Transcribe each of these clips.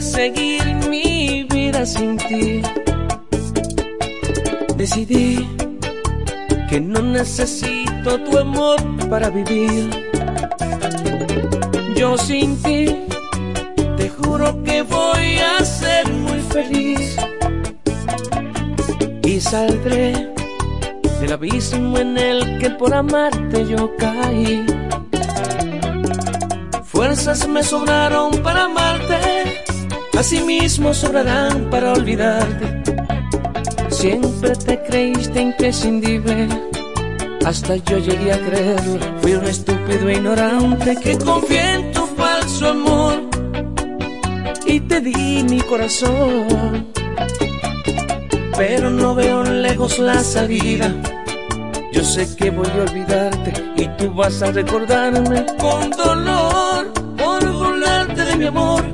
seguir mi vida sin ti. Decidí que no necesito tu amor para vivir. Yo sin ti, te juro que voy a ser muy feliz. Y saldré del abismo en el que por amarte yo caí. Fuerzas me sobraron asimismo sobrarán para olvidarte. Siempre te creíste imprescindible, hasta yo llegué a creerlo. Fui un estúpido e ignorante que confié en tu falso amor y te di mi corazón. Pero no veo lejos la salida. Yo sé que voy a olvidarte y tú vas a recordarme con dolor por burlarte de mi amor,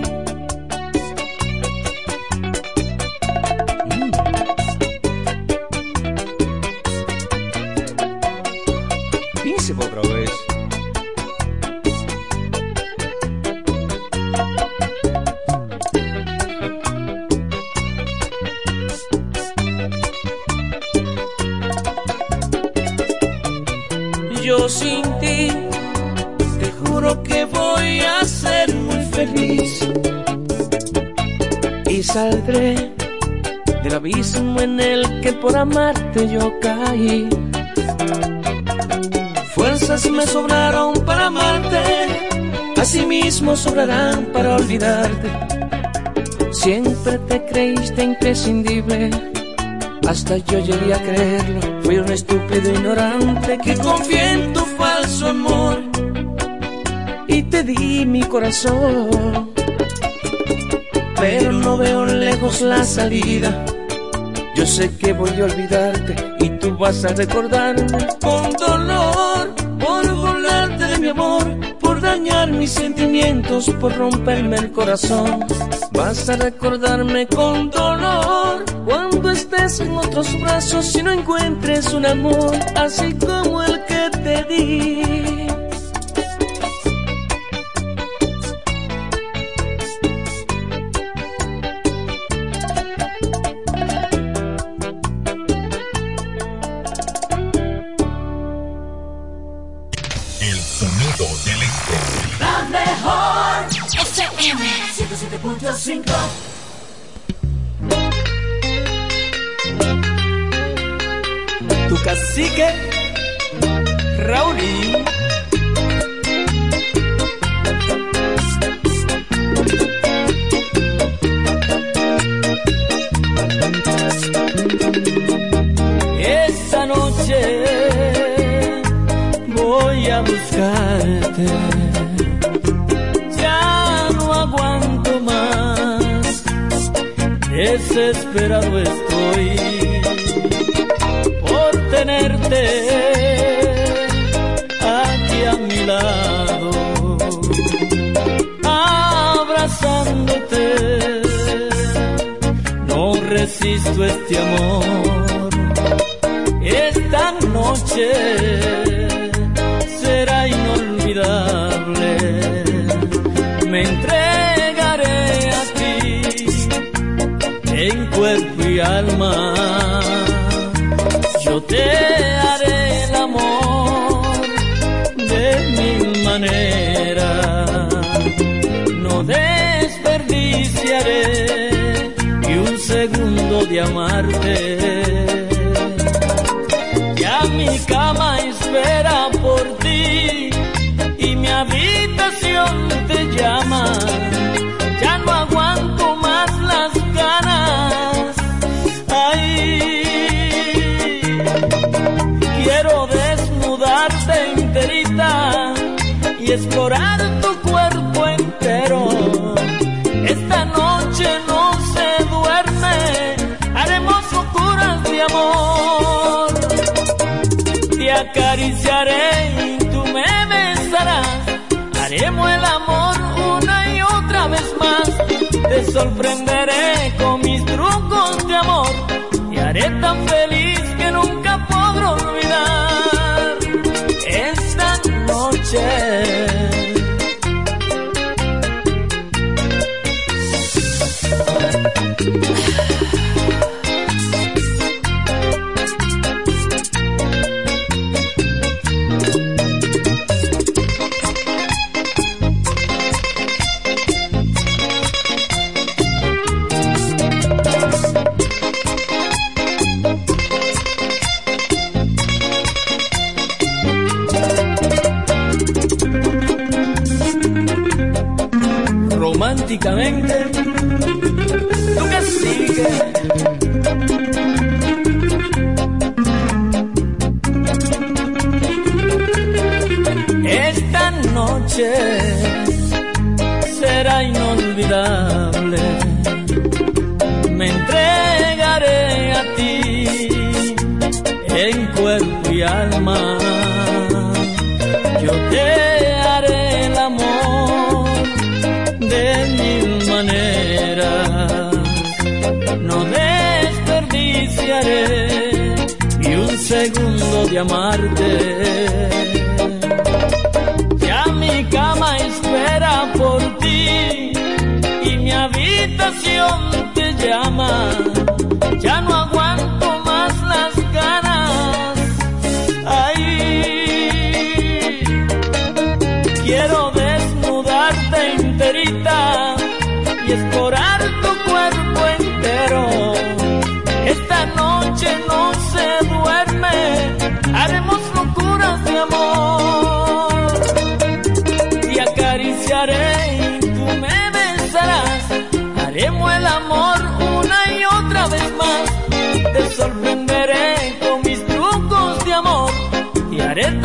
Por amarte yo caí. Fuerzas me sobraron para amarte, asimismo sobrarán para olvidarte. Siempre te creíste imprescindible, hasta yo llegué a creerlo. Fui un estúpido ignorante que confié en tu falso amor y te di mi corazón. Pero no veo lejos la salida. Yo sé que voy a olvidarte y tú vas a recordarme con dolor por burlarte de mi amor, por dañar mis sentimientos, por romperme el corazón. Vas a recordarme con dolor cuando estés en otros brazos y no encuentres un amor así como el que te di. Raulín. Esta noche voy a buscarte. Ya no aguanto más, desesperado estoy por tenerte resisto este amor. Esta noche será inolvidable. Me entregaré a ti en cuerpo y alma. Yo te haré el amor de mil maneras. de amarte. Ya mi cama espera por ti y mi habitación te llama. Ya no aguanto más las ganas. Ay, quiero desnudarte enterita y explorar con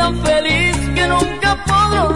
tan feliz que nunca podré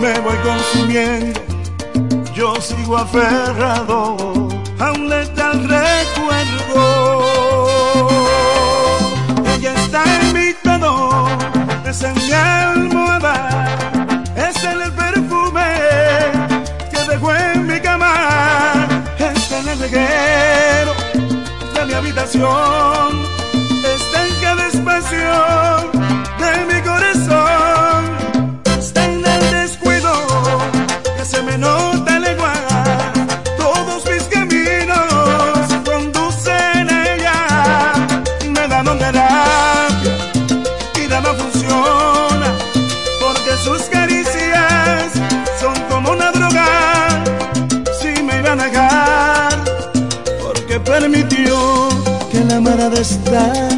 me voy consumiendo. Yo sigo aferrado a un letal recuerdo. Ella está en mi tono, es en mi almohada, es en el perfume que dejó en mi cama, es en el reguero de mi habitación, está en cada espacio de mi corazón, la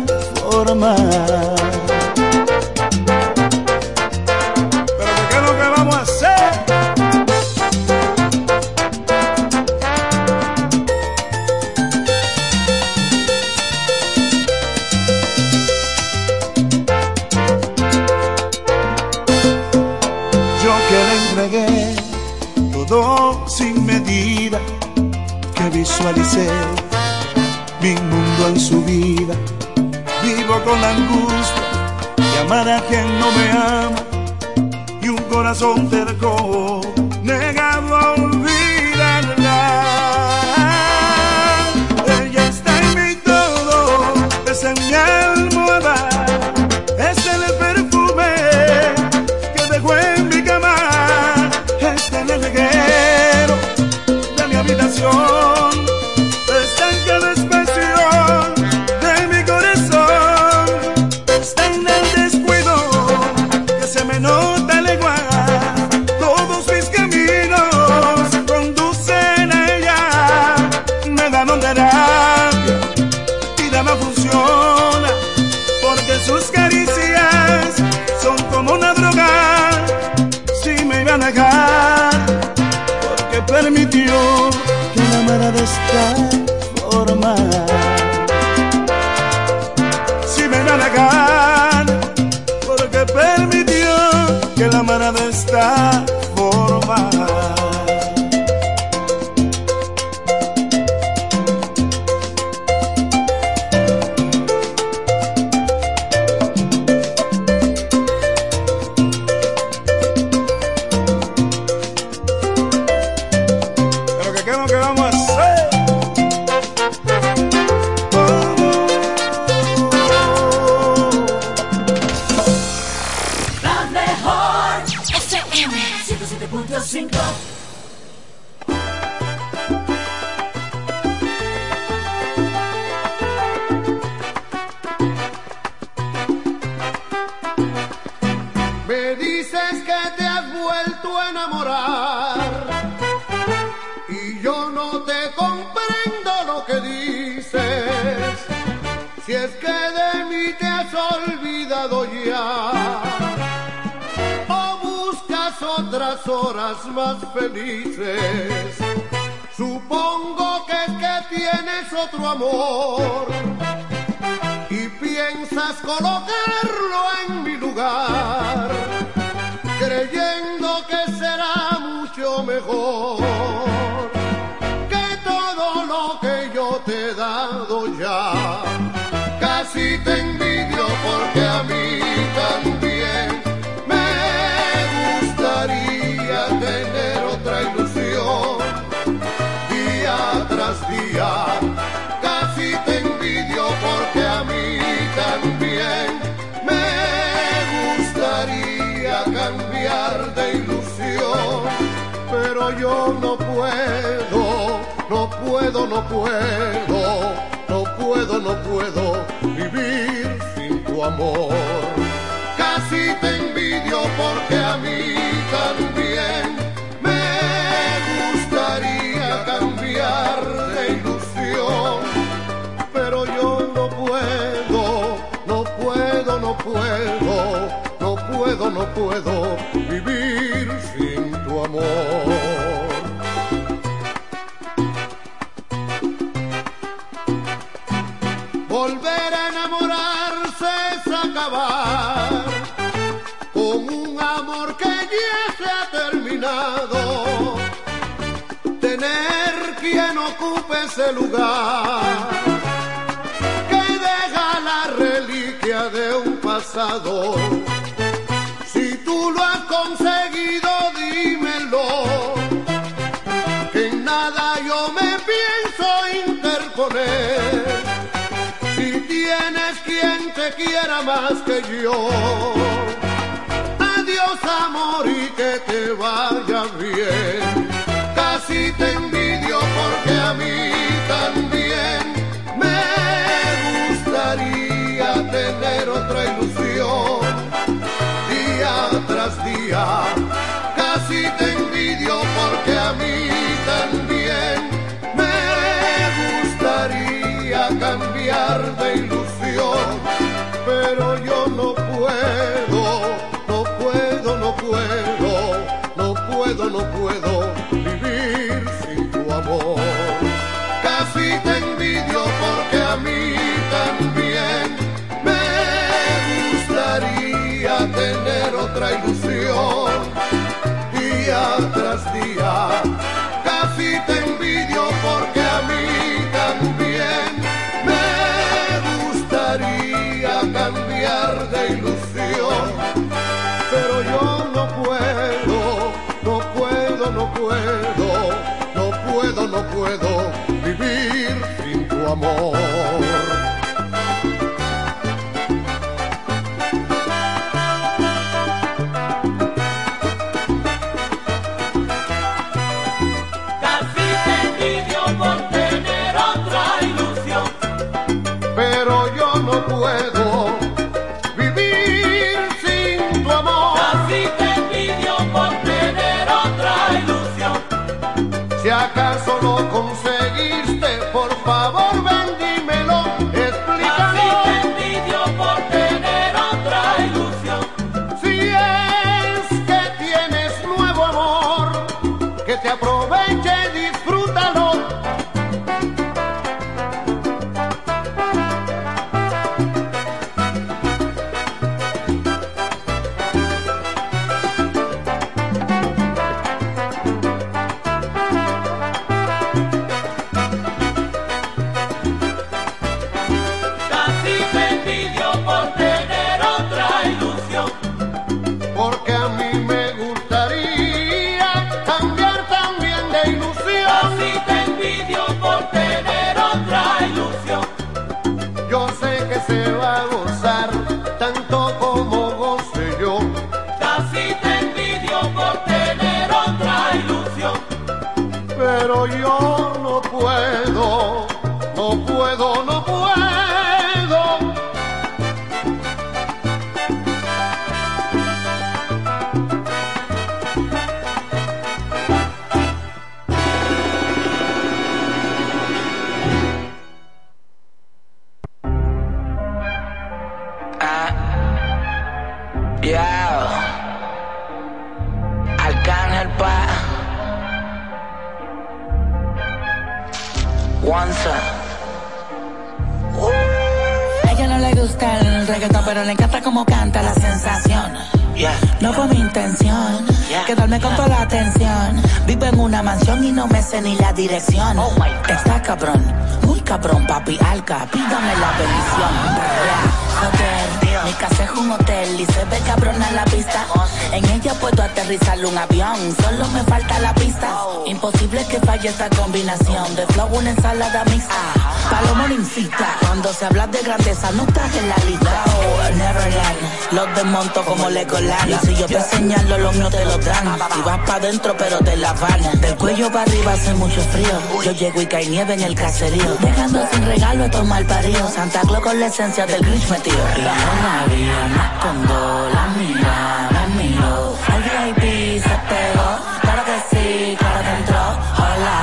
pa' dentro, pero te la van. Del cuello para arriba hace mucho frío. Yo llego y cae nieve en el caserío. Dejando sin regalo estos mal paridos. Santa Claus con la esencia del Grinch metido. La nena había escondo, la mira, me miro. El VIP se pegó, claro que sí, claro que entró. Hola.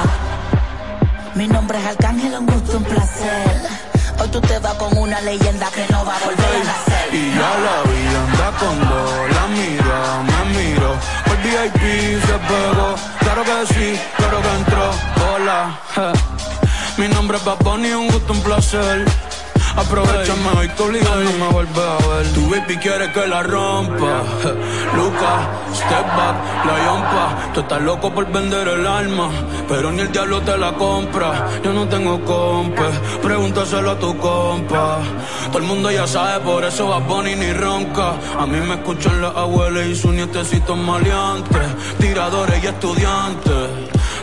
Mi nombre es Arcángel, un gusto, un placer. Hoy tú te vas con una leyenda que no va a volver sí, claro que entró. Hola, mi nombre es Baboni, un gusto, un placer. Aprovechame hoy que obligado no me vuelve a ver. Tu baby quiere que la rompa. Luca, step back, la yompa. Tú estás loco por vender el alma, pero ni el diablo te la compra. Yo no tengo compa, pregúntaselo a tu compa. Todo el mundo ya sabe, por eso va Bonnie ni ronca. A mí me escuchan las abuelas y sus nietecitos maleantes, tiradores y estudiantes.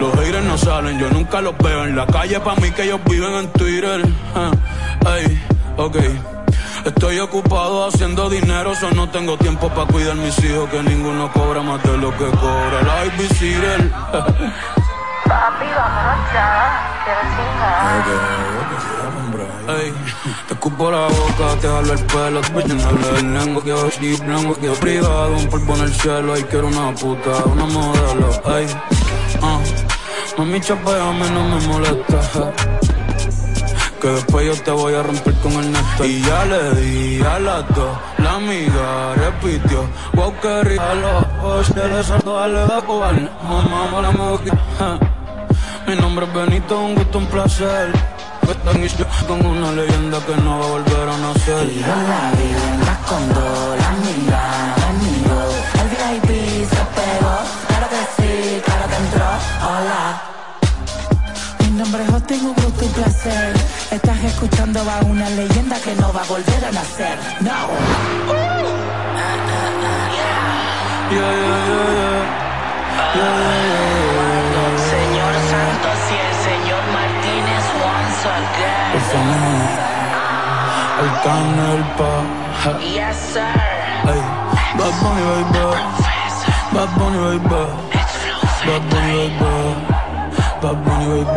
Los haters no salen, yo nunca los veo en la calle. Pa' mí que ellos viven en Twitter. Ey, ok. Estoy ocupado haciendo dinero, solo no tengo tiempo para cuidar mis hijos, que ninguno cobra más de lo que cobra. La Cyril. Papi, vámonos ya. Quiero Ey, te escupo la boca, te jalo el pelo, te lleno el lengua, quiero deep, lengua, quiero privado, un polvo en el cielo, ay, quiero una puta, una modelo, ey, ah. Mami, chapeame, no me molesta. Que después yo te voy a romper con el neto. Y ya le di a las dos. La amiga repitió. Wow, que rico. A los ojos de esa toda le da Mamá, mola, me Mi nombre es Benito, un gusto, un placer. Con una leyenda que no va a volver a nacer. Y yo la vi en las condolas, mira, amigo. El VIP se pegó, Hola. Mi nombre es Justin, un gusto y placer. Estás escuchando a una leyenda que no va a volver a nacer. No. Yeah, yeah, yeah, yeah. Yeah, yeah, yeah. Señor Santos y el señor Martínez once again. El fenómeno. El can, el pa. Yes, sir. Ey, Bad Bunny, baby. Bad Bunny, baby. Bad Bunny, baby. Bad Bunny, baby.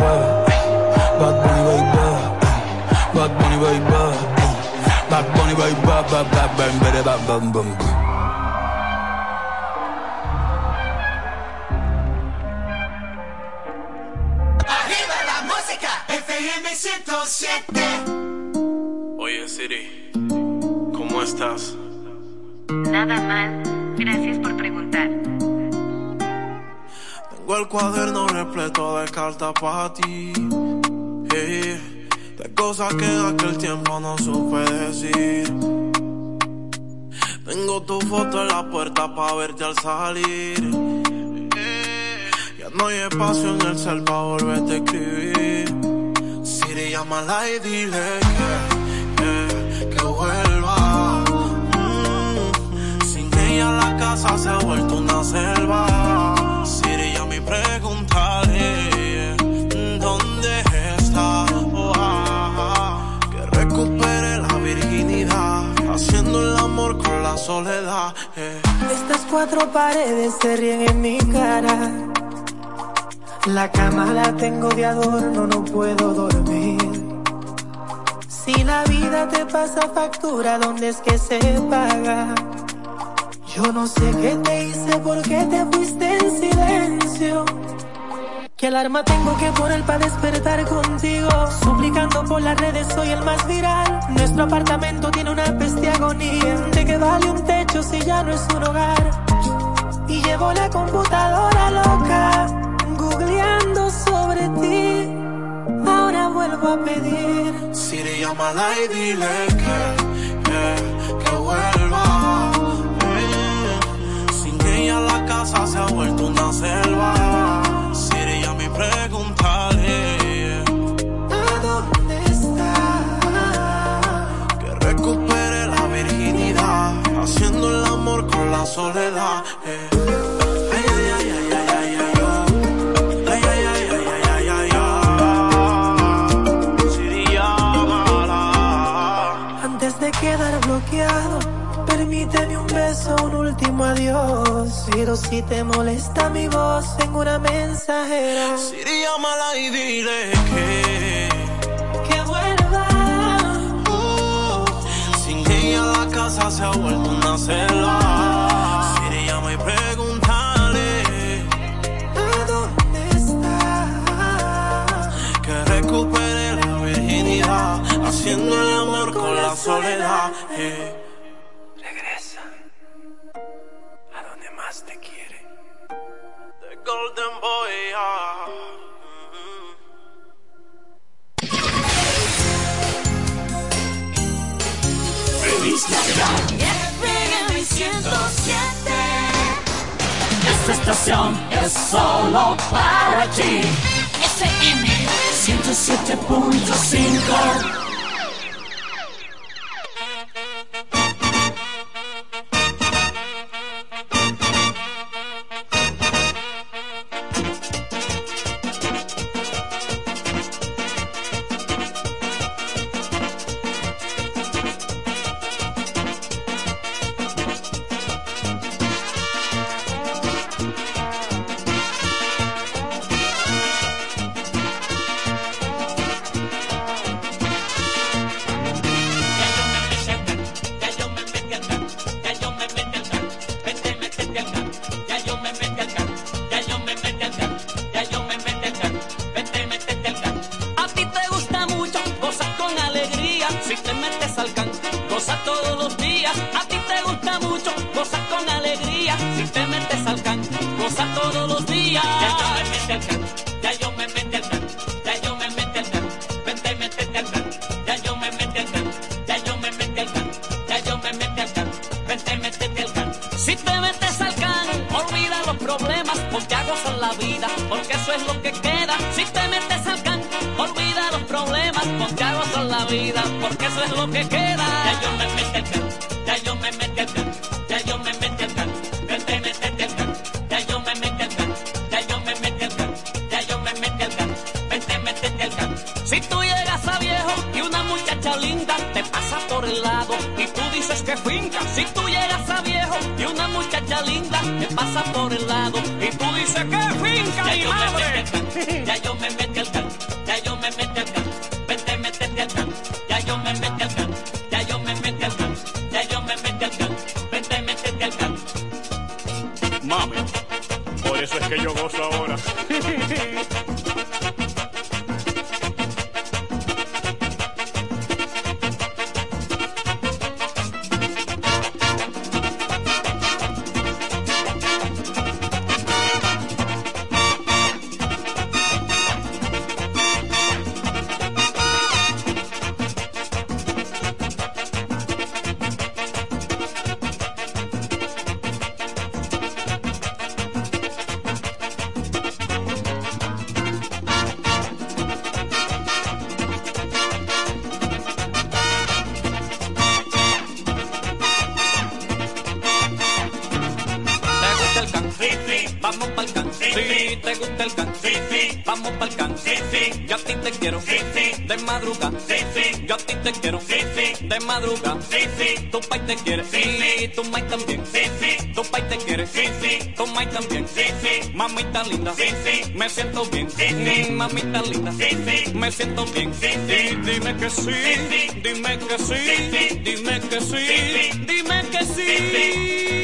Bad Bunny, baby. Bad Bunny, baby. Bad Bunny, baby. Bad, bad, bad, bad, bad, bad, bad, bad. Arriba la música, FM 107. Oye Siri, ¿cómo estás? Nada mal. Gracias por preguntar. Tengo el cuaderno repleto de cartas para ti. Hey, de cosas que en aquel tiempo no supe decir. Tengo tu foto en la puerta para verte al salir. Ya no hay espacio en el cel para volverte a escribir. Siri, llámala y dile que, que, que vuelva. Mm, Sin ella la casa se ha vuelto una selva. Siri, preguntaré dónde está. Que recupere la virginidad, haciendo el amor con la soledad. eh. Estas cuatro paredes se ríen en mi cara. La cama la tengo de adorno, no puedo dormir. Si la vida te pasa factura, ¿dónde es que se paga? Yo no sé qué te hice, por qué te fuiste en silencio. ¿Qué alarma tengo que poner para despertar contigo? Suplicando por las redes, soy el más viral. Nuestro apartamento tiene una peste agonía. ¿De qué vale un techo si ya no es un hogar? Y llevo la computadora loca, googleando sobre ti. Ahora vuelvo a pedir. Siri, llámala y dile que, que, que vuelva. Se ha vuelto una selva. Siri, ya mi preguntaré ¿A dónde está? que recupere la virginidad, haciendo el amor con la soledad. eh. Un último adiós. Pero si te molesta mi voz, tengo una mensajera. Siri, llámala y dile que Que vuelva. uh, sin ella la casa se ha vuelto una selva. Siri, llama y pregúntale ¿A dónde está? que recupere la virginidad, haciendo el amor con la soledad. eh. Golden Boy. Feliz Navidad. FM 107. Esta estación es solo para ti. FM 107.5. pa'l can. Sí, sí. Yo a ti te quiero. Sí, sí. De madruga. Sí, sí. Yo a ti te quiero. Sí, sí. De madruga. Sí, sí. Tu pai te quiere. Sí, sí. Tu mai también. Sí, sí. Tu pai te quiere. Sí, sí. Tu mai también. Sí, sí. Mamita linda. Sí, sí. Me siento bien. Sí, sí. Mamita linda. Sí, sí. Me siento bien. Sí, sí. Dime que sí. Dime que sí. Dime que sí. Dime que sí. Pero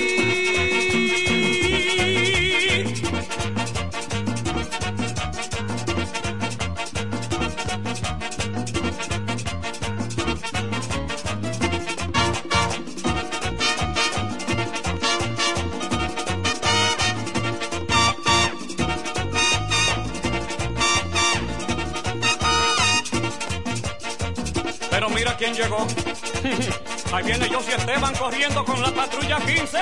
15.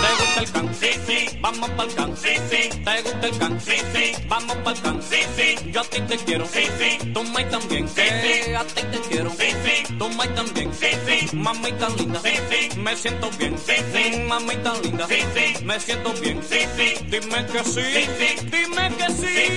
¿Te gusta el can? Sí, sí. Vamos pa'l can. Sí, sí. ¿Te gusta el can? Sí, sí. Vamos pa'l can. Sí, sí. Yo a ti te quiero. Sí, sí. Tu mai también. Sí, sí. A ti te quiero. Sí, sí. Tu mai también. Sí, sí. Mamita linda. Sí, sí. Me siento bien. Sí, sí. Mamita linda. Sí, sí. Me siento bien. Sí, sí. Dime que sí. Sí, sí. Dime que sí. Sí,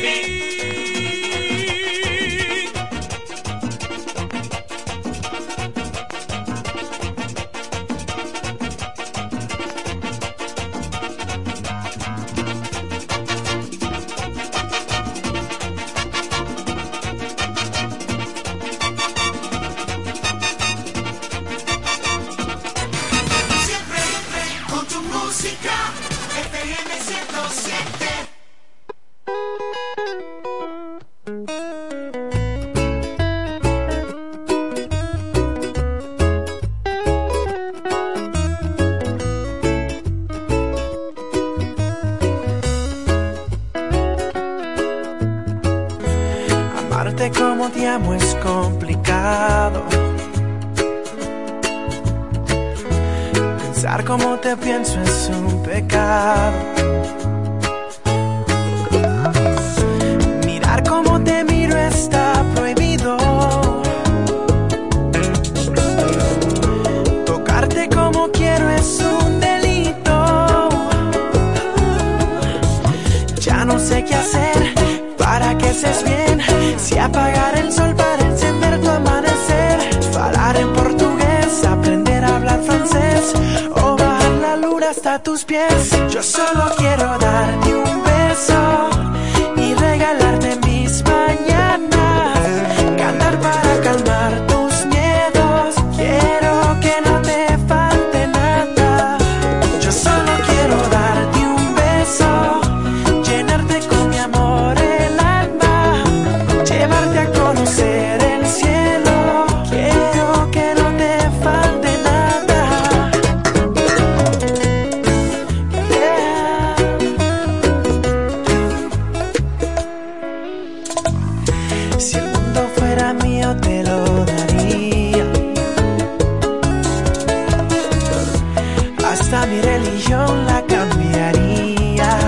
hasta mi religión la cambiaría.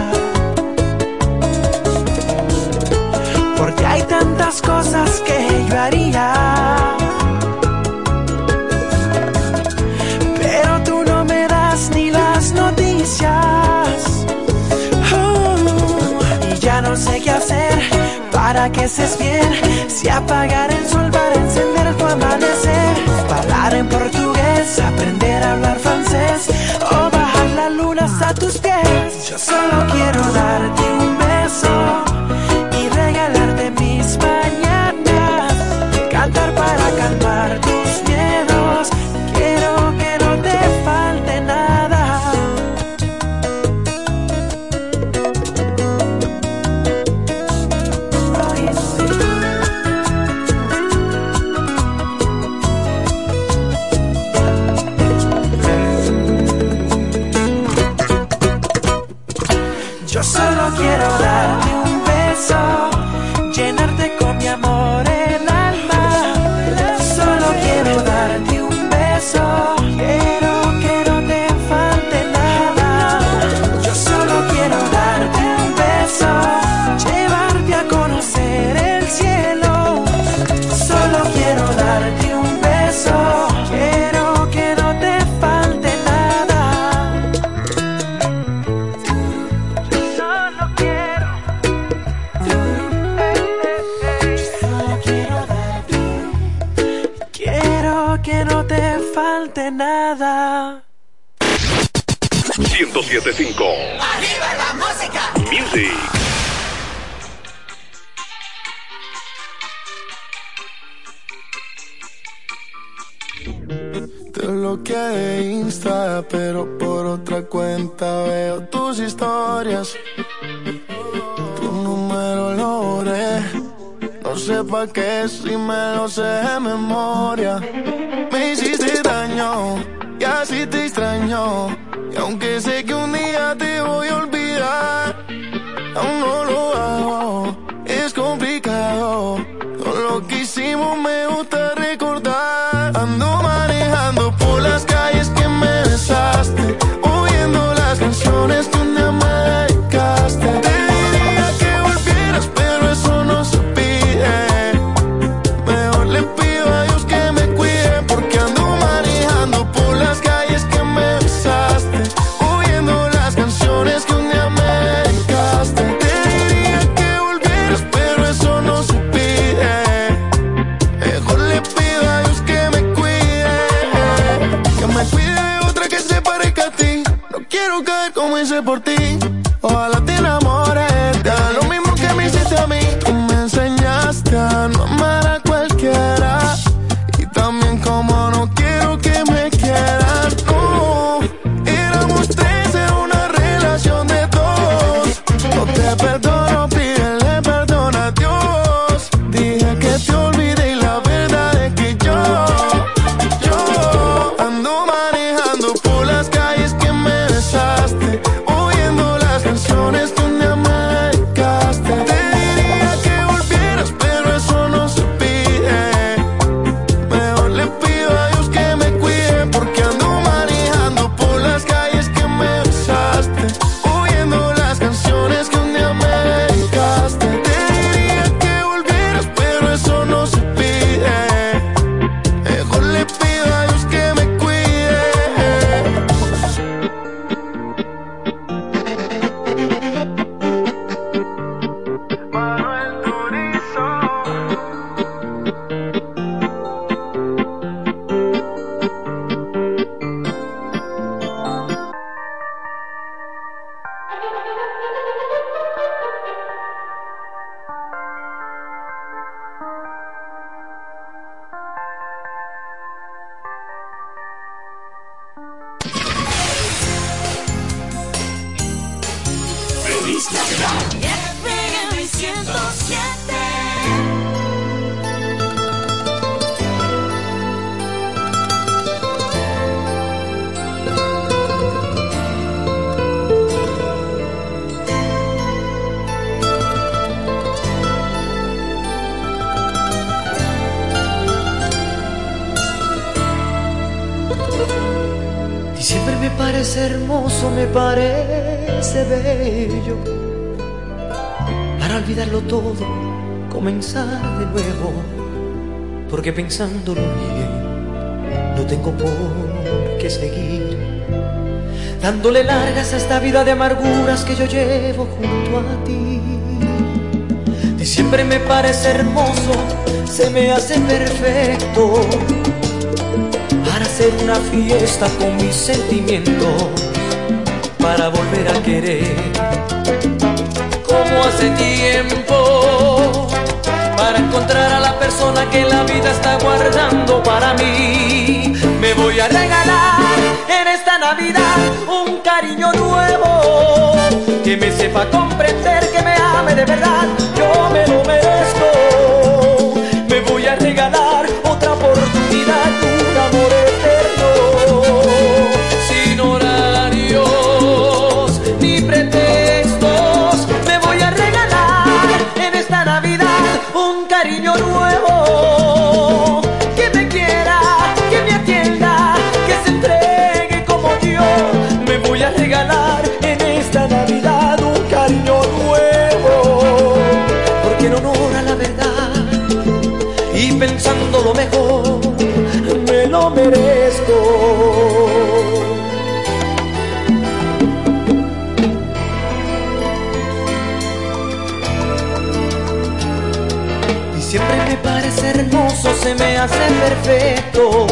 Porque hay tantas cosas que yo haría. Pero tú no me das ni las noticias. Uh, y ya no sé qué hacer para que estés bien. Si apagar el sol para encender tu amanecer. Hablar en portugués, aprender a hablar francés yo solo quiero darte un beso. pero por otra cuenta veo tus historias. Tu número lo borré, no sé pa' qué si me lo sé de memoria. Me hiciste daño y así te extraño. Y aunque sé que un día te voy a olvidar, aún no lo hago pensándolo bien, no tengo por qué seguir dándole largas a esta vida de amarguras que yo llevo junto a ti. Diciembre me parece hermoso, se me hace perfecto. Para hacer una fiesta con mis sentimientos, para volver a querer. Como hace tiempo, para encontrar persona que la vida está guardando para mí. Me voy a regalar en esta Navidad un cariño nuevo que me sepa comprender, que me ame de verdad. Yo me lo merezco. se me hace perfecto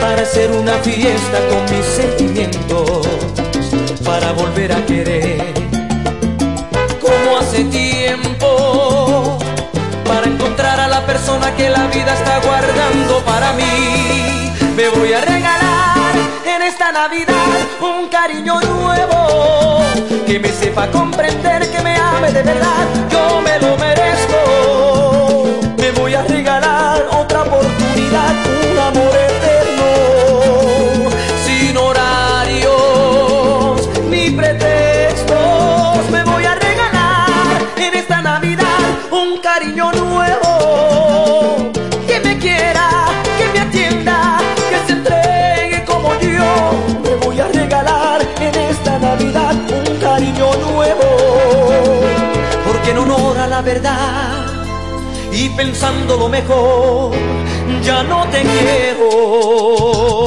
para hacer una fiesta con mis sentimientos, para volver a querer como hace tiempo, para encontrar a la persona que la vida está guardando para mí. Me voy a regalar en esta Navidad un cariño nuevo que me sepa comprender, que me ame de verdad, yo me lo merezco. verdad y pensando lo mejor, ya no te quiero.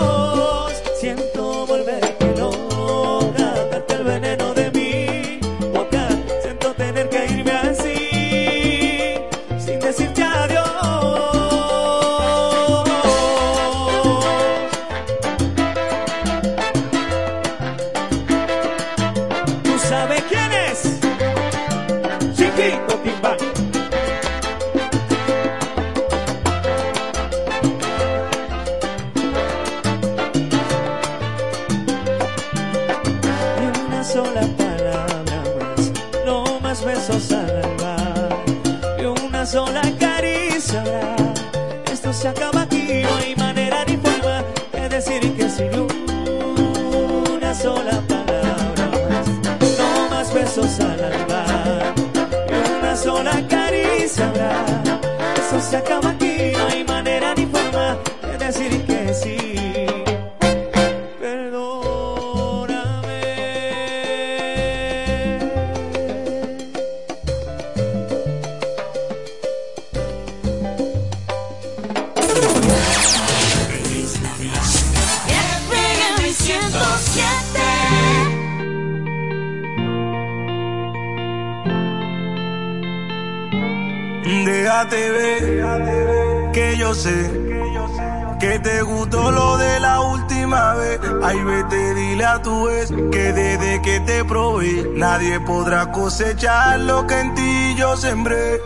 cosechar lo que en ti yo sembré.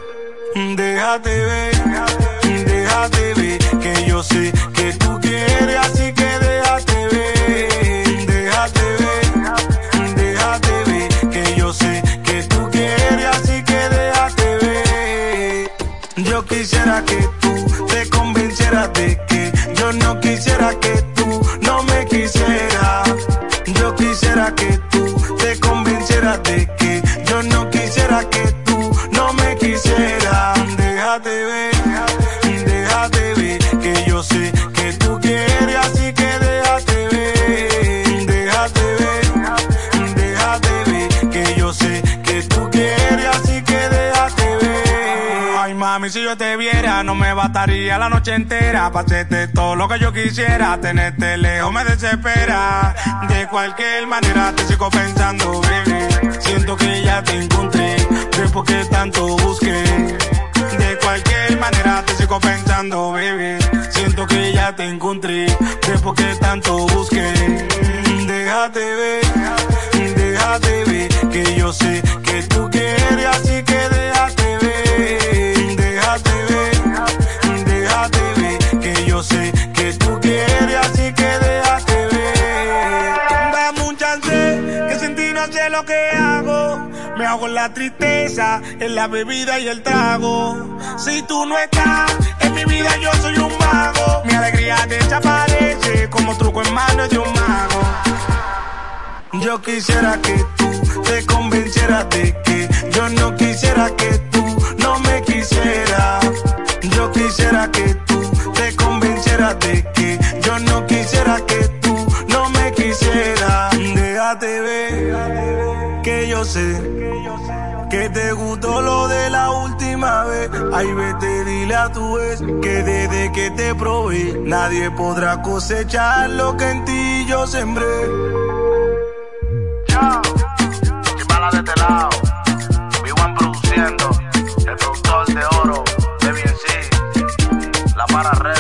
daría la noche entera para hacerte todo lo que yo quisiera. Tenerte lejos me desespera. De cualquier manera te sigo pensando, baby. Siento que ya te encontré, después que tanto busqué. De cualquier manera te sigo pensando, baby. Siento que ya te encontré, después que tanto busqué. Déjate ver, déjate ver, que yo sé hago la tristeza, en la bebida y el trago. Si tú no estás en mi vida, yo soy un mago. Mi alegría desaparece como truco en manos de un mago. Yo quisiera que tú te convencieras de que yo no quisiera que tú no me quisieras. Yo quisiera que tú te convencieras de que yo no quisiera que tú no me quisieras. Déjate ver que yo sé te gustó lo de la última vez. Ay, vete, dile a tu vez que desde que te probé, nadie podrá cosechar lo que en ti yo sembré. Chimbala de este lado, Vivan produciendo, el productor de oro, Baby sí, La Para Record,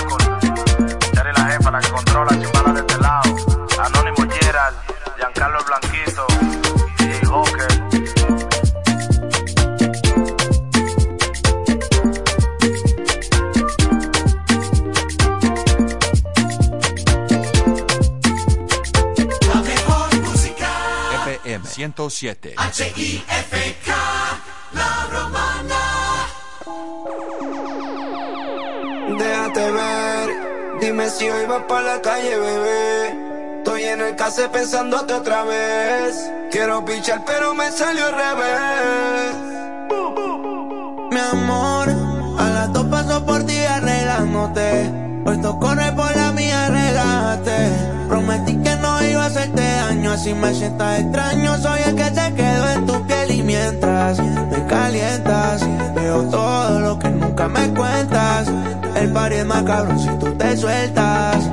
107. H-I-F-K. La romana. Déjate ver, dime si hoy vas para la calle, bebé. Estoy en el case pensándote otra vez. Quiero pichar, pero me salió al revés. Mi amor, a las dos paso por ti arreglándote. Puesto corre por la mía, relájate. Prometí que hacerte daño, así me sientas extraño. Soy el que se quedó en tu piel y mientras me calientas, veo todo lo que nunca me cuentas. El party es más cabrón si tú te sueltas.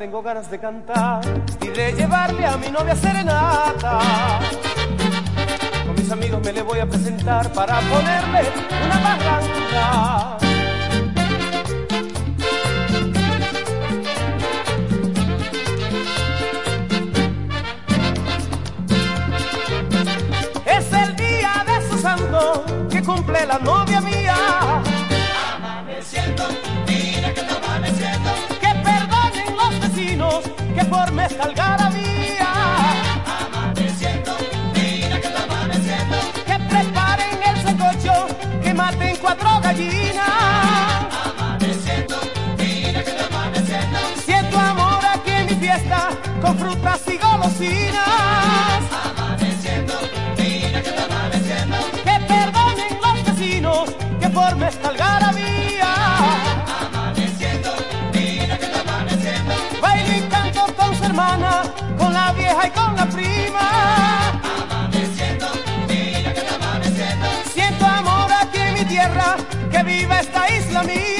Tengo ganas de cantar y de llevarle a mi novia serenata. Con mis amigos me le voy a presentar para ponerle una barranca. Viva esta isla mía.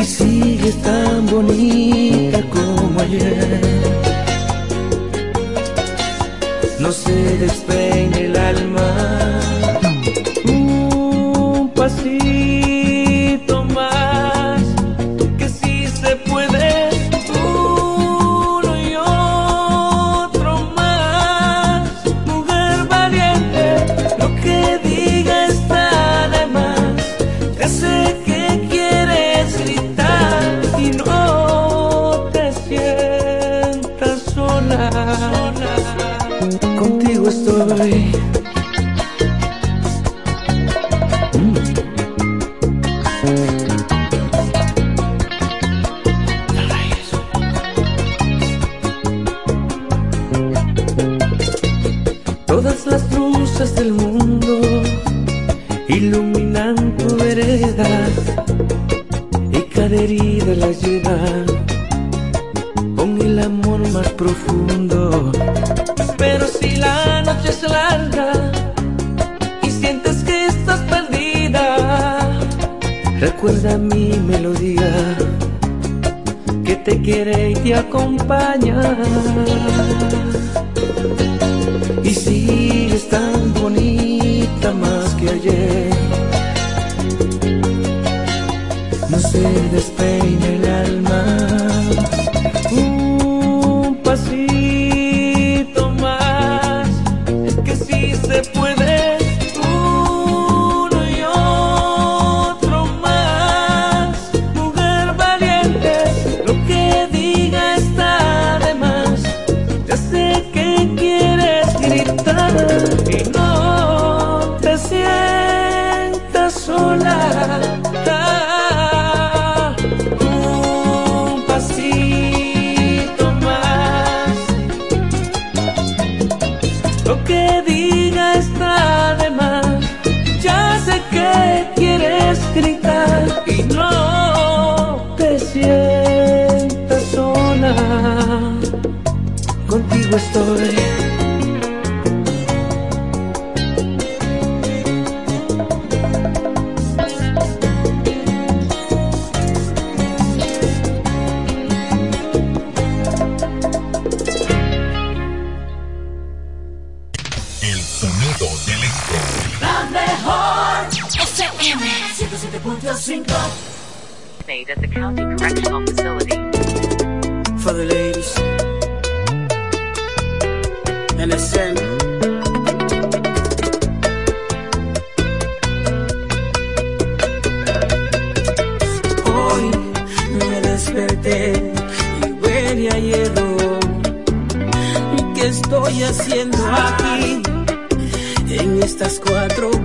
y sigues tan bonita como ayer. No se despeine el alma. Racing Club. Stayed at the county correctional facility. For the ladies. NSN. Hoy me desperté y huele a hierro. ¿Qué estoy haciendo aquí? En estas cuatro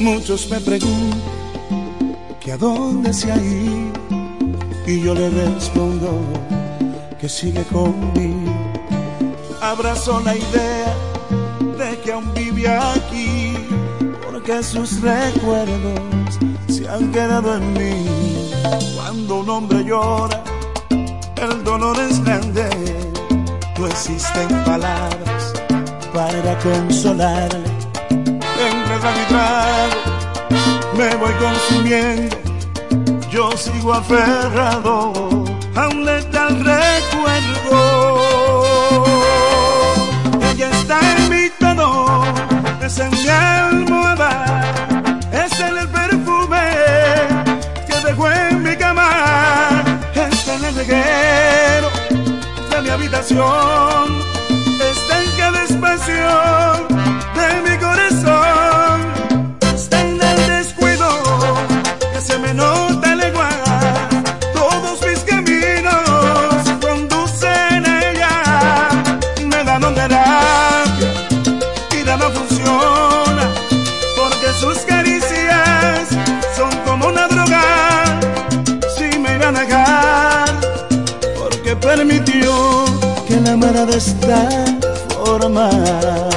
Muchos me preguntan que a dónde se ha ido y yo le respondo que sigue conmigo. abrazo la idea de que aún vive aquí, porque sus recuerdos se han quedado en mí. Cuando un hombre llora, el dolor es grande, no existen palabras para consolarle. Entre mi trago, me voy consumiendo, yo sigo aferrado aún le da el recuerdo. Ella está en mi todo, es en mi almohada, es en el perfume que dejó en mi cama, es en el reguero de mi habitación. nada formal.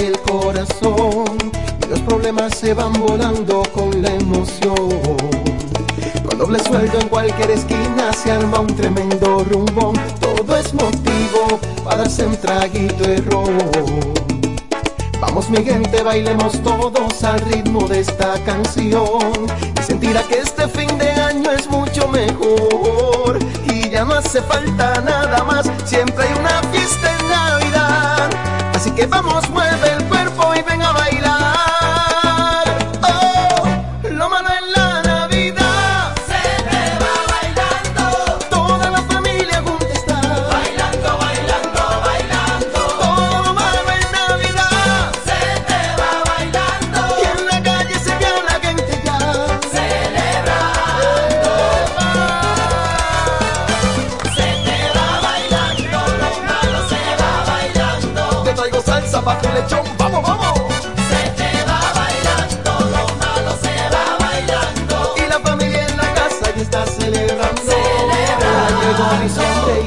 el corazón y los problemas se van volando con la emoción. Con doble sueldo en cualquier esquina se arma un tremendo rumbón. Todo es motivo para darse un traguito de ron. Vamos mi gente, bailemos todos al ritmo de esta canción. Y sentirá que este fin de año es mucho mejor. Y ya no hace falta nada más, siempre hay una fiesta que vamos, mueve el cuerpo y ven a bailar.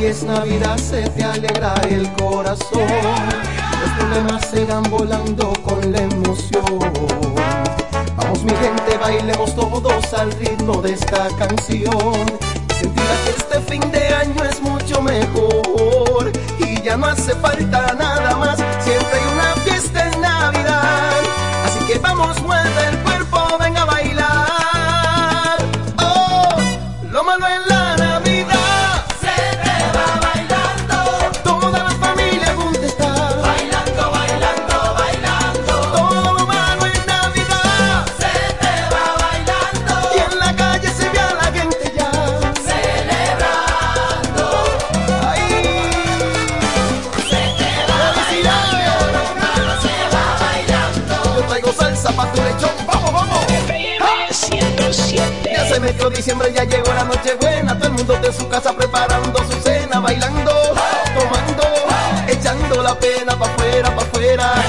es Navidad se te alegra el corazón. Los problemas se van volando con la emoción. Vamos mi gente, bailemos todos al ritmo de esta canción. Sentirá que este fin de año es mucho mejor y ya no hace falta nada más. Siempre hay una fiesta en Navidad, así que vamos mueve el diciembre ya llegó la noche buena, todo el mundo de su casa preparando su cena, bailando, tomando, echando la pena pa' afuera, pa' afuera.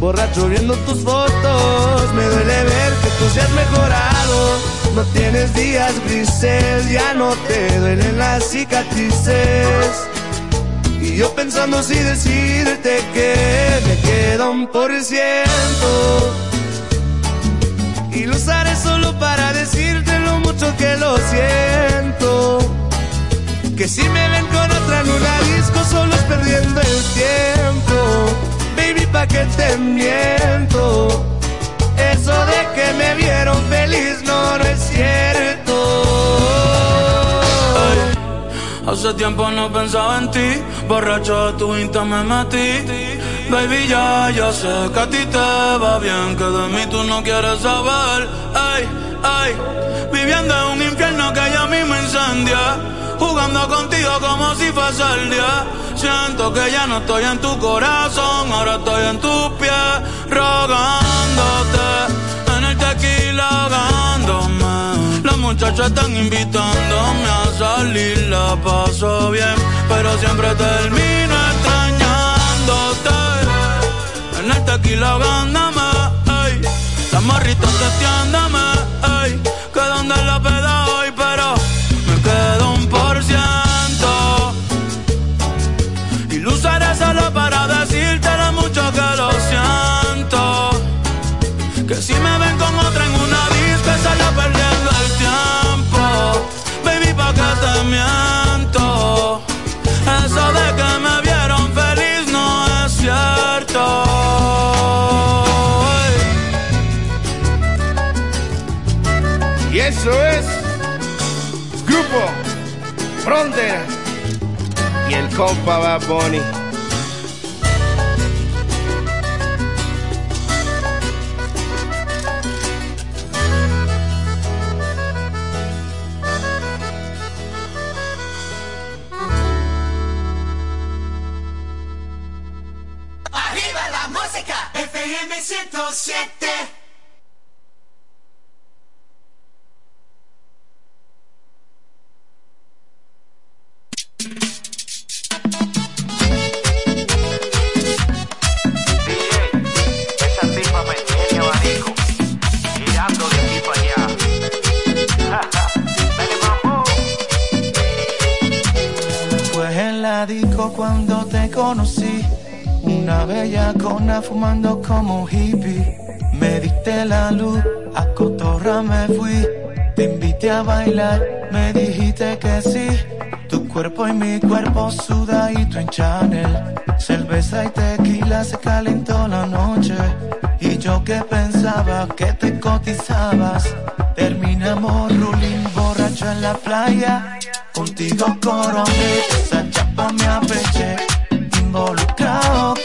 Borracho viendo tus fotos, me duele ver que tú seas mejorado. No tienes días grises, ya no te duelen las cicatrices. Y yo pensando si decirte que me queda un por ciento. Y lo usaré solo para decirte lo mucho que lo siento. Que si me ven con otra en disco solo es perdiendo el tiempo. Baby, pa' que te miento. Eso de que me vieron feliz no, no es cierto. Hace tiempo no pensaba en ti, borracho de tu insta me metí. Baby, ya, ya sé que a ti te va bien, que de mí tú no quieres saber. Ay, ay, viviendo en un infierno que ya mismo incendia. Jugando contigo como si fuese el día. Siento que ya no estoy en tu corazón, ahora estoy en tus pies, rogándote. En el tequila ahogándome. Las muchachas están invitándome a salir, la paso bien, pero siempre termino extrañándote. En el tequila ahogándome, ey. Las morritas testeándome, ey. Que donde la peda hoy, Frontera y el compa Bad Bunny. Arriba la música, FM 107. Cuando te conocí. Una bella cona fumando como hippie. Me diste la luz, a cotorra me fui. Te invité a bailar, me dijiste que sí. Tu cuerpo y mi cuerpo sudadito en Chanel. Cerveza y tequila se calentó la noche. Y yo que pensaba que te cotizabas. Terminamos ruling borracho en la playa. Contigo coroné, esa chapa me apeché. Involucrado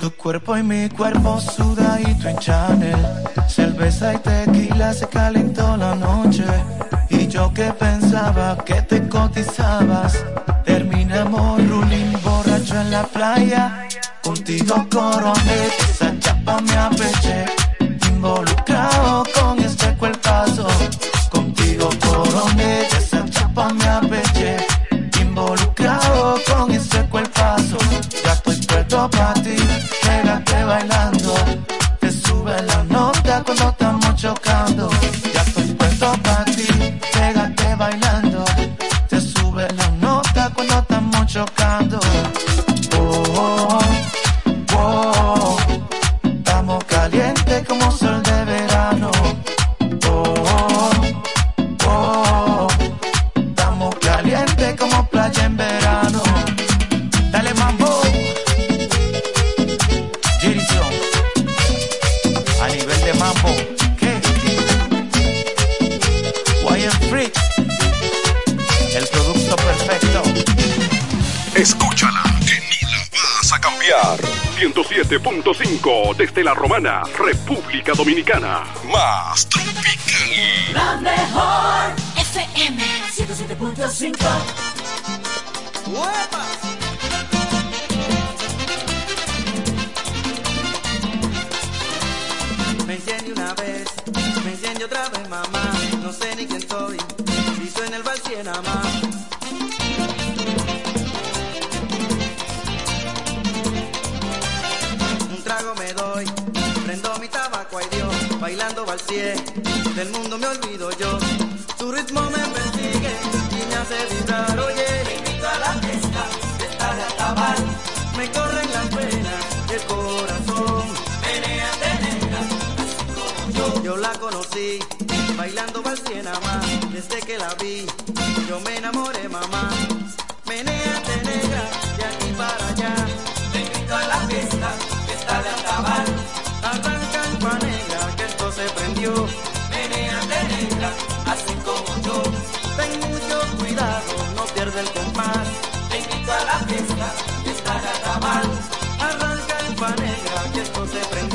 Tu cuerpo y mi cuerpo sudadito en Chanel. Cerveza y tequila se calentó la noche. Y yo que pensaba que te cotizabas. Terminamos ruling borracho en la playa. Contigo coroné. República Dominicana. Más tropical. La mejor FM 107.5. yo me enamoré, mamá. Meneate negra, de aquí para allá. Te invito a la fiesta, fiesta de acabar. Arranca alfa negra, que esto se prendió. Meneate negra, así como yo. Ten mucho cuidado, no pierda el compás. Te invito a la fiesta, fiesta de acabar. Arranca alfa negra, que esto se prendió.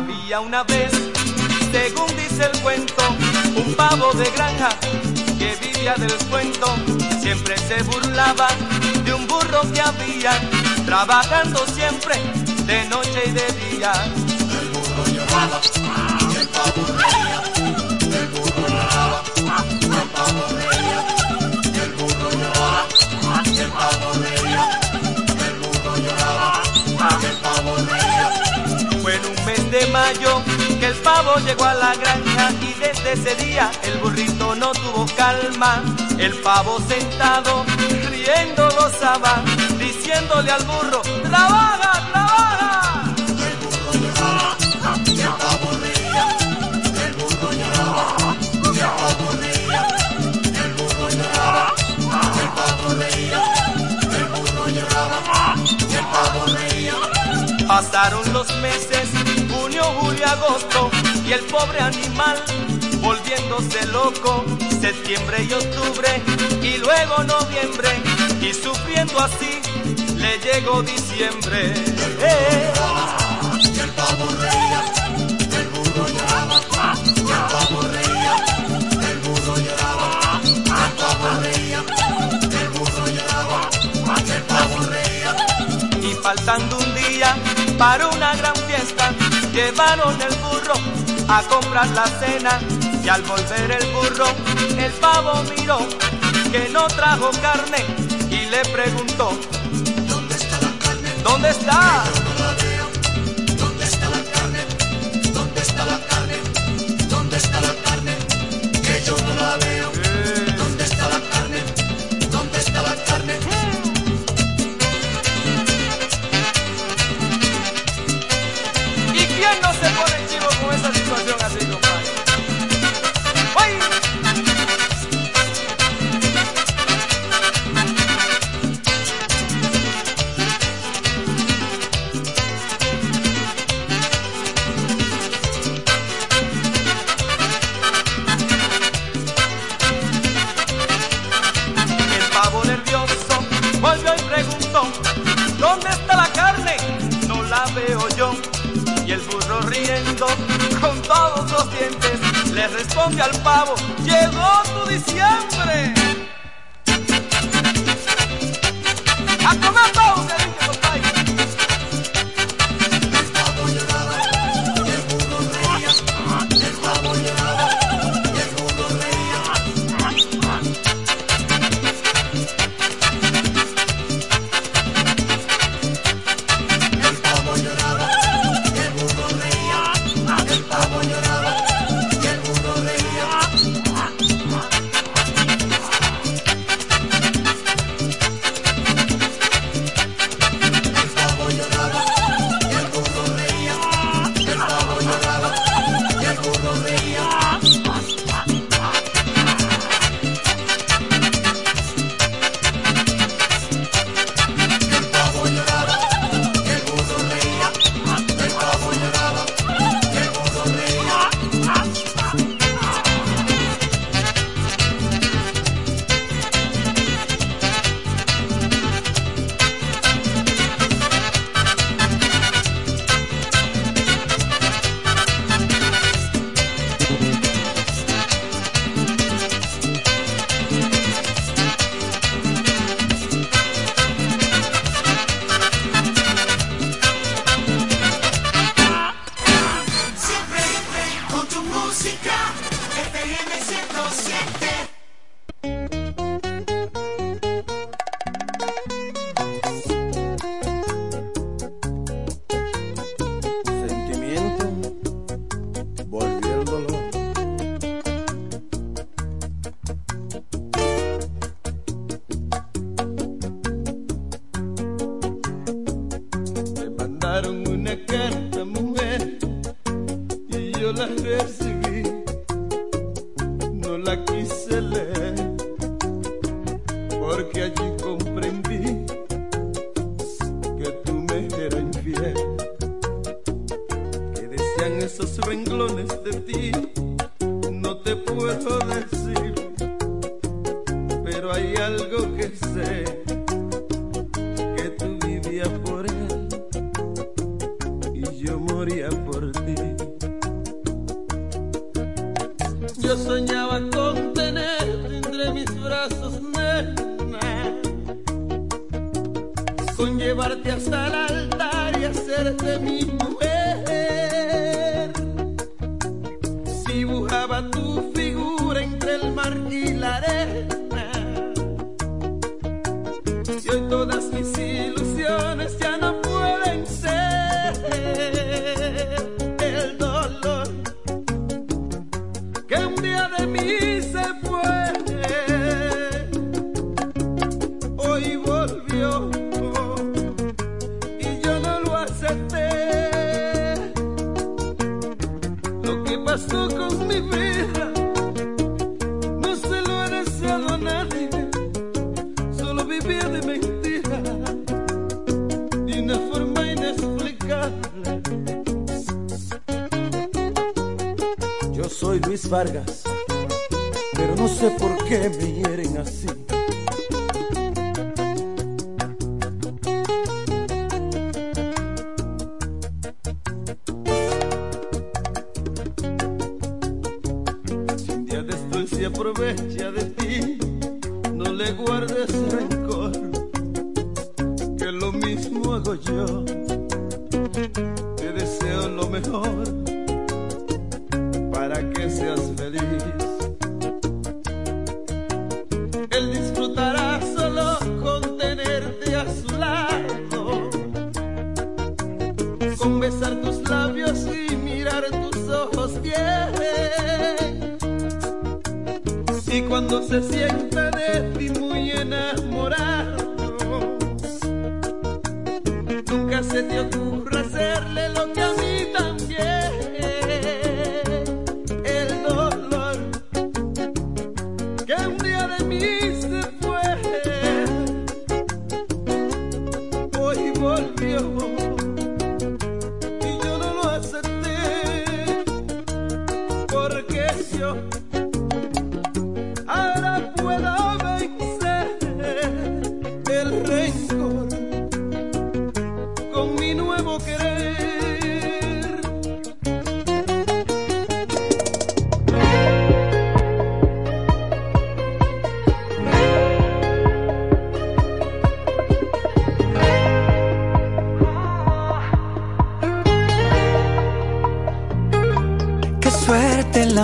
Había una vez, según dice el cuento, un pavo de granja que vivía del cuento. Siempre se burlaba de un burro que había, trabajando siempre de noche y de día. El burro lloraba el pavo. Llegó a la granja y desde ese día el burrito no tuvo calma. El pavo sentado, riendo gozaba, diciéndole al burro, trabaja, trabaja. El burro lloraba, y el pavo reía. El burro lloraba, y el pavo reía. El burro lloraba, y el pavo reía. El burro lloraba, y el pavo reía. Pasaron los meses, julio, agosto, y el pobre animal volviéndose loco, septiembre y octubre, y luego noviembre, y sufriendo así, le llegó diciembre. Eh. El pavo reía, el burro lloraba, el pavo reía, el burro lloraba, el pavo reía, el burro lloraba, el pavo reía. Y faltando un día para una gran fiesta, llevaron el burro a comprar la cena y al volver el burro, el pavo miró que no trajo carne y le preguntó, ¿dónde está la carne? ¿Dónde está? ¿Dónde está la carne? ¿Dónde está la carne? ¿Dónde está la carne?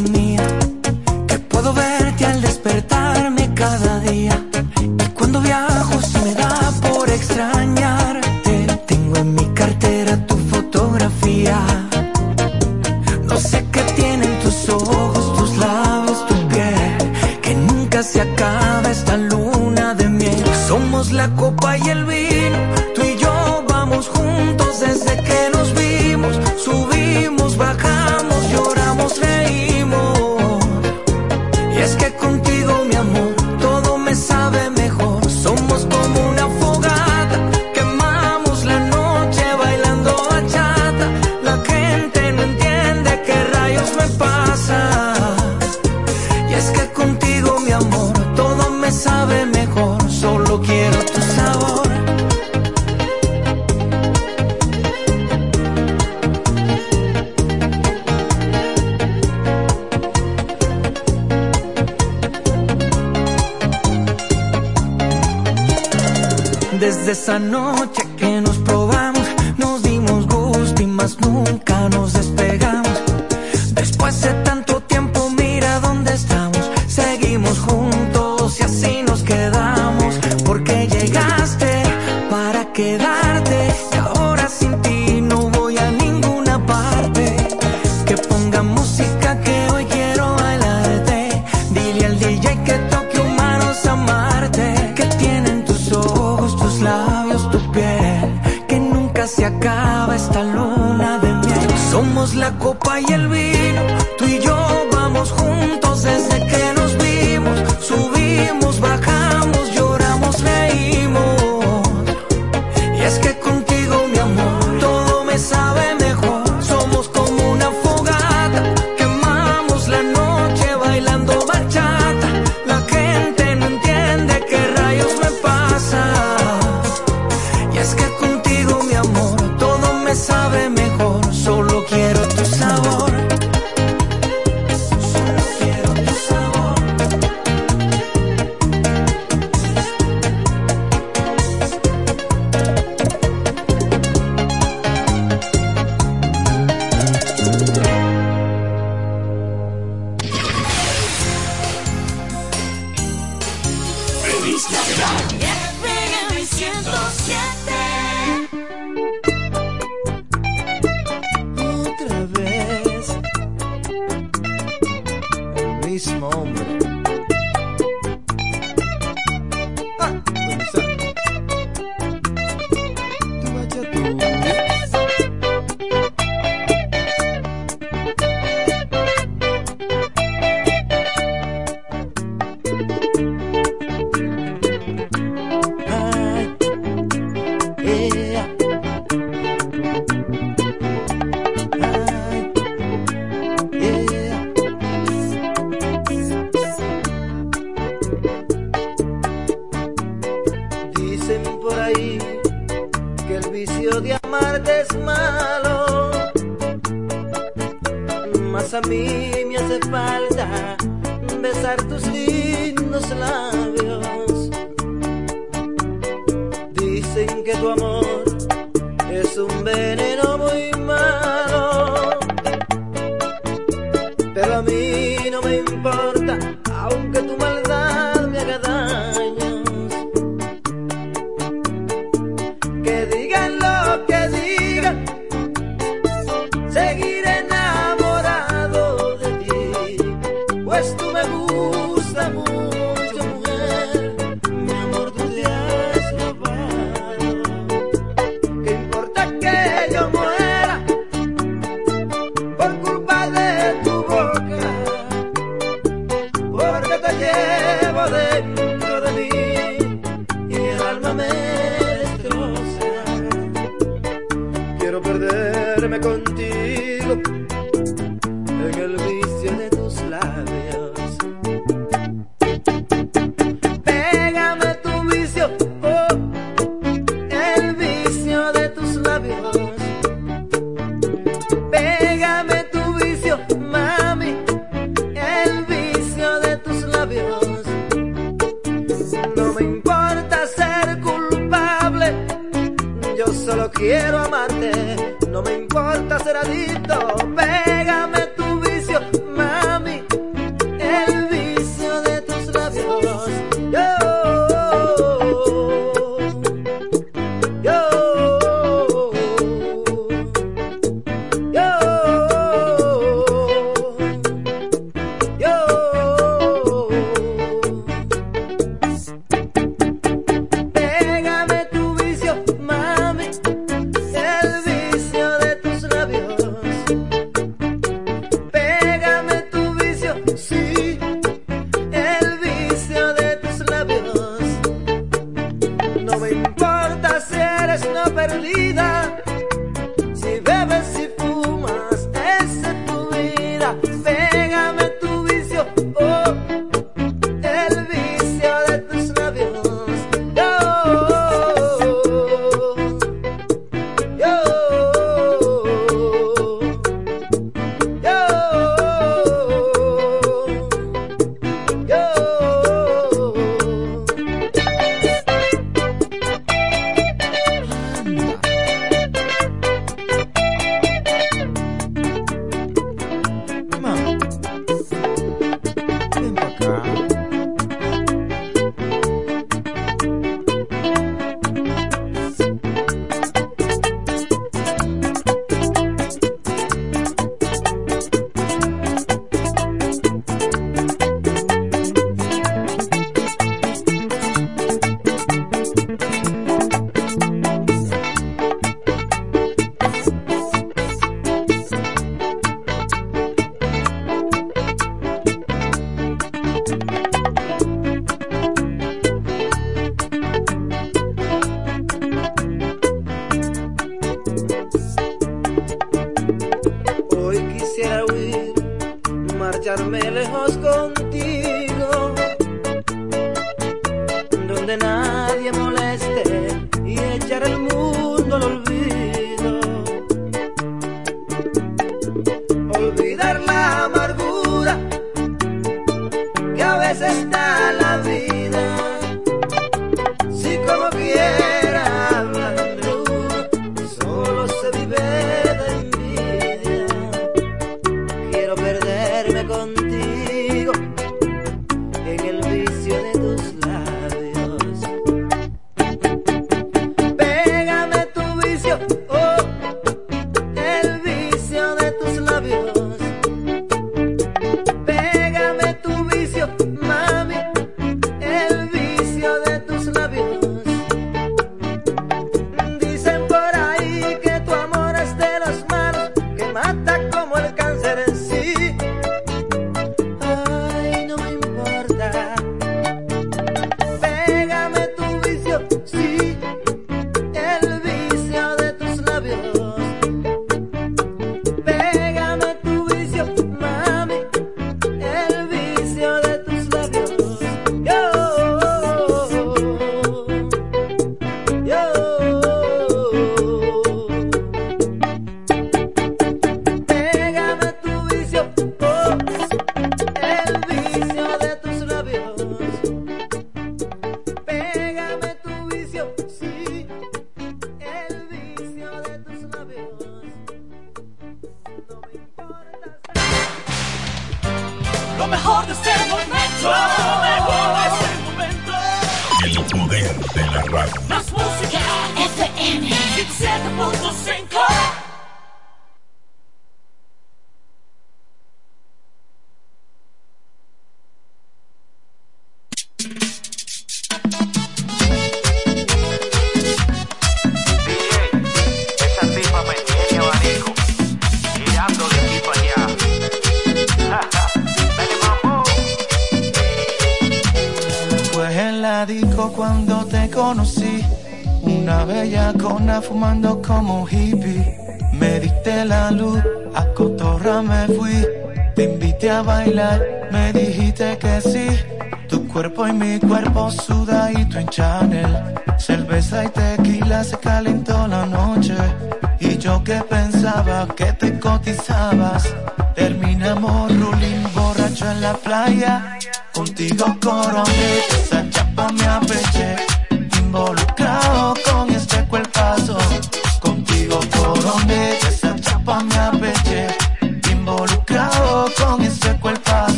Mía,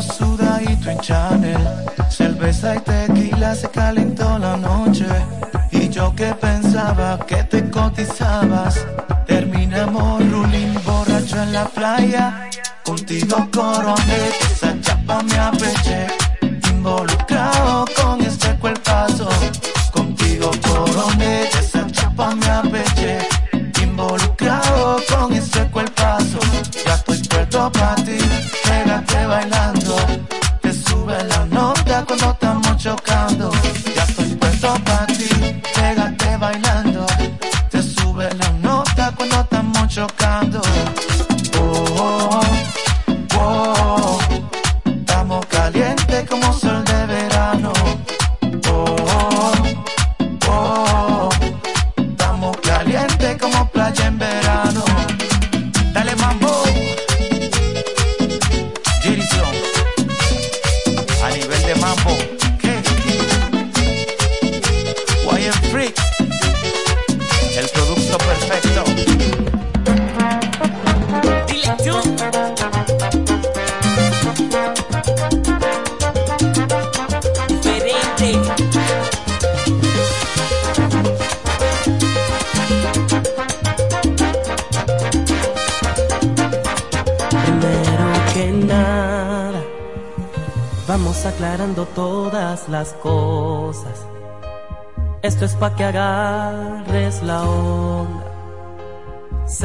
so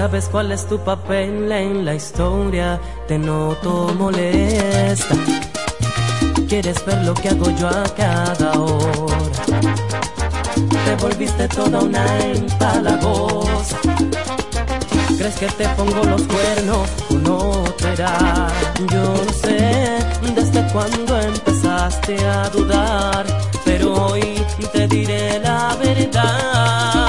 sabes cuál es tu papel en la historia, te noto molesta. Quieres ver lo que hago yo a cada hora. Te volviste toda una empalagosa. Crees que te pongo los cuernos, no te da. Yo no sé desde cuándo empezaste a dudar, pero hoy te diré la verdad.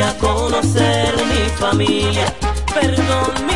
a conocer mi familia. Perdón, mi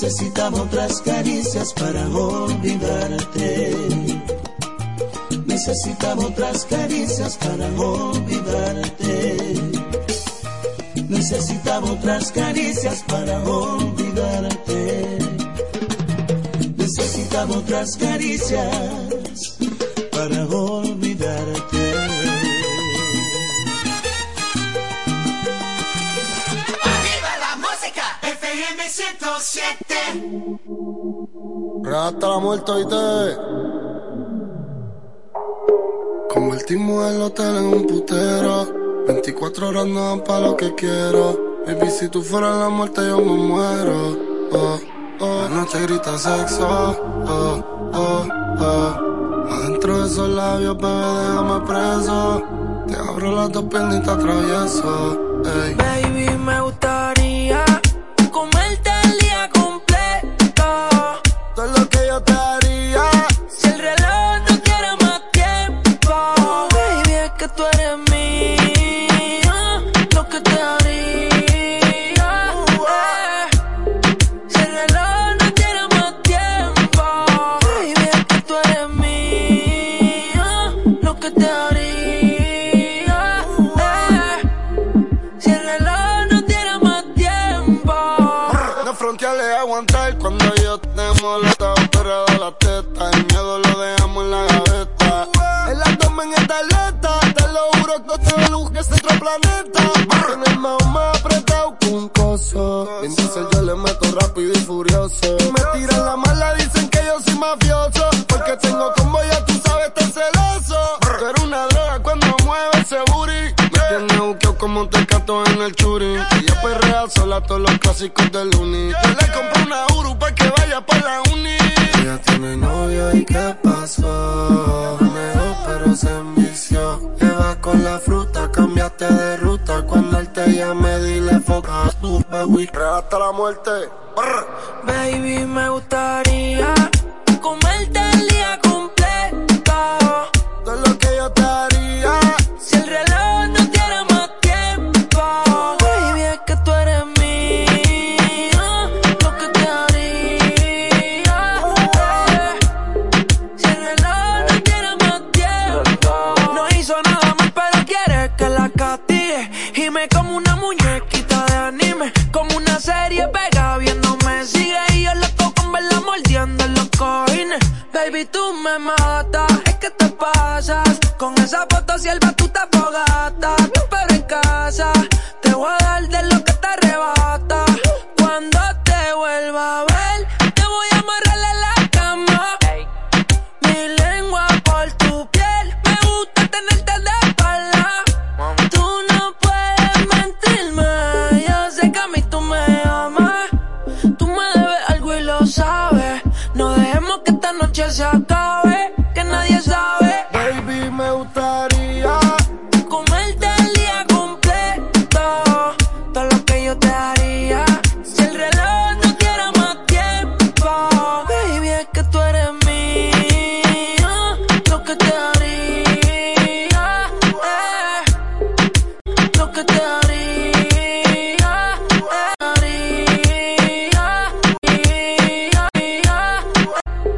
Necesitaba otras caricias para olvidarte. Necesitaba otras caricias para olvidarte. Necesitaba otras caricias para olvidarte. Necesitaba otras caricias. Hasta la muerte, te Convertimos el hotel en un putero. 24 horas no dan pa' lo que quiero. Baby, si tú fueras la muerte, yo me muero. Oh, oh. La noche grita sexo. Oh, oh, oh. Adentro de esos labios, bebé, déjame preso. Te abro las dos piernitas, travieso. Ey. Baby.